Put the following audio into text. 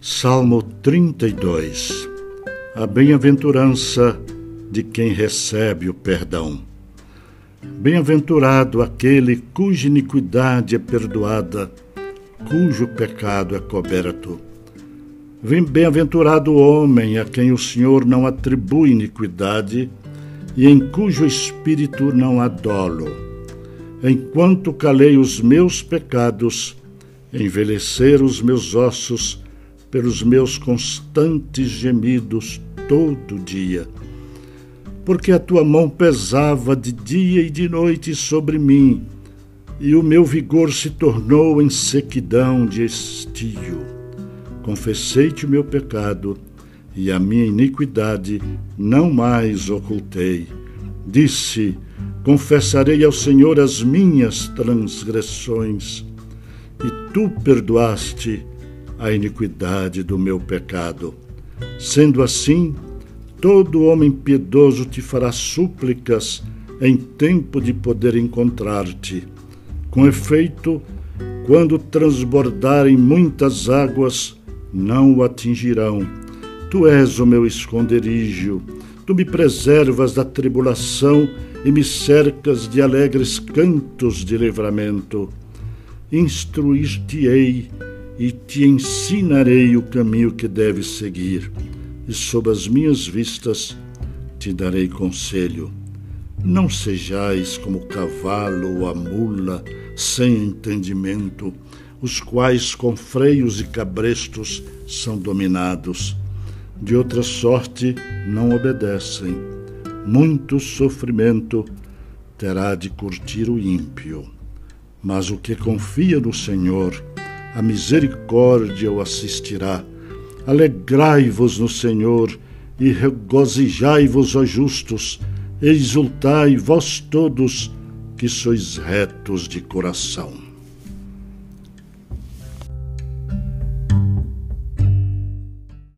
Salmo 32 A bem-aventurança de quem recebe o perdão. Bem-aventurado aquele cuja iniquidade é perdoada, cujo pecado é coberto. Bem-aventurado o homem a quem o Senhor não atribui iniquidade e em cujo espírito não há dolo. Enquanto calei os meus pecados, envelhecer os meus ossos, pelos meus constantes gemidos todo dia. Porque a tua mão pesava de dia e de noite sobre mim, e o meu vigor se tornou em sequidão de estio. Confessei-te o meu pecado, e a minha iniquidade não mais ocultei. Disse: Confessarei ao Senhor as minhas transgressões, e tu perdoaste a iniquidade do meu pecado. Sendo assim, todo homem piedoso te fará súplicas em tempo de poder encontrar-te. Com efeito, quando transbordarem muitas águas, não o atingirão. Tu és o meu esconderijo, tu me preservas da tribulação e me cercas de alegres cantos de livramento. Instruir-te-ei e te ensinarei o caminho que deves seguir, e sob as minhas vistas te darei conselho. Não sejais como o cavalo ou a mula sem entendimento, os quais com freios e cabrestos são dominados. De outra sorte não obedecem. Muito sofrimento terá de curtir o ímpio. Mas o que confia no Senhor, a misericórdia o assistirá. Alegrai-vos no Senhor e regozijai-vos, ó justos, exultai, vós todos que sois retos de coração.